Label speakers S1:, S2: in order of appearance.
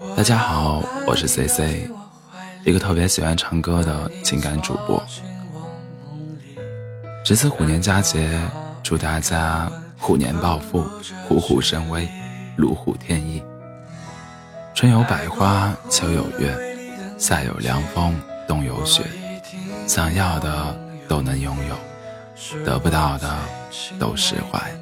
S1: 大家好我是 cc 一个特别喜欢唱歌的情感主播。值此虎年佳节祝大家虎年暴富虎虎生威如虎添翼。春有百花秋有月夏有凉风冬有雪想要的都能拥有得不到的都释怀。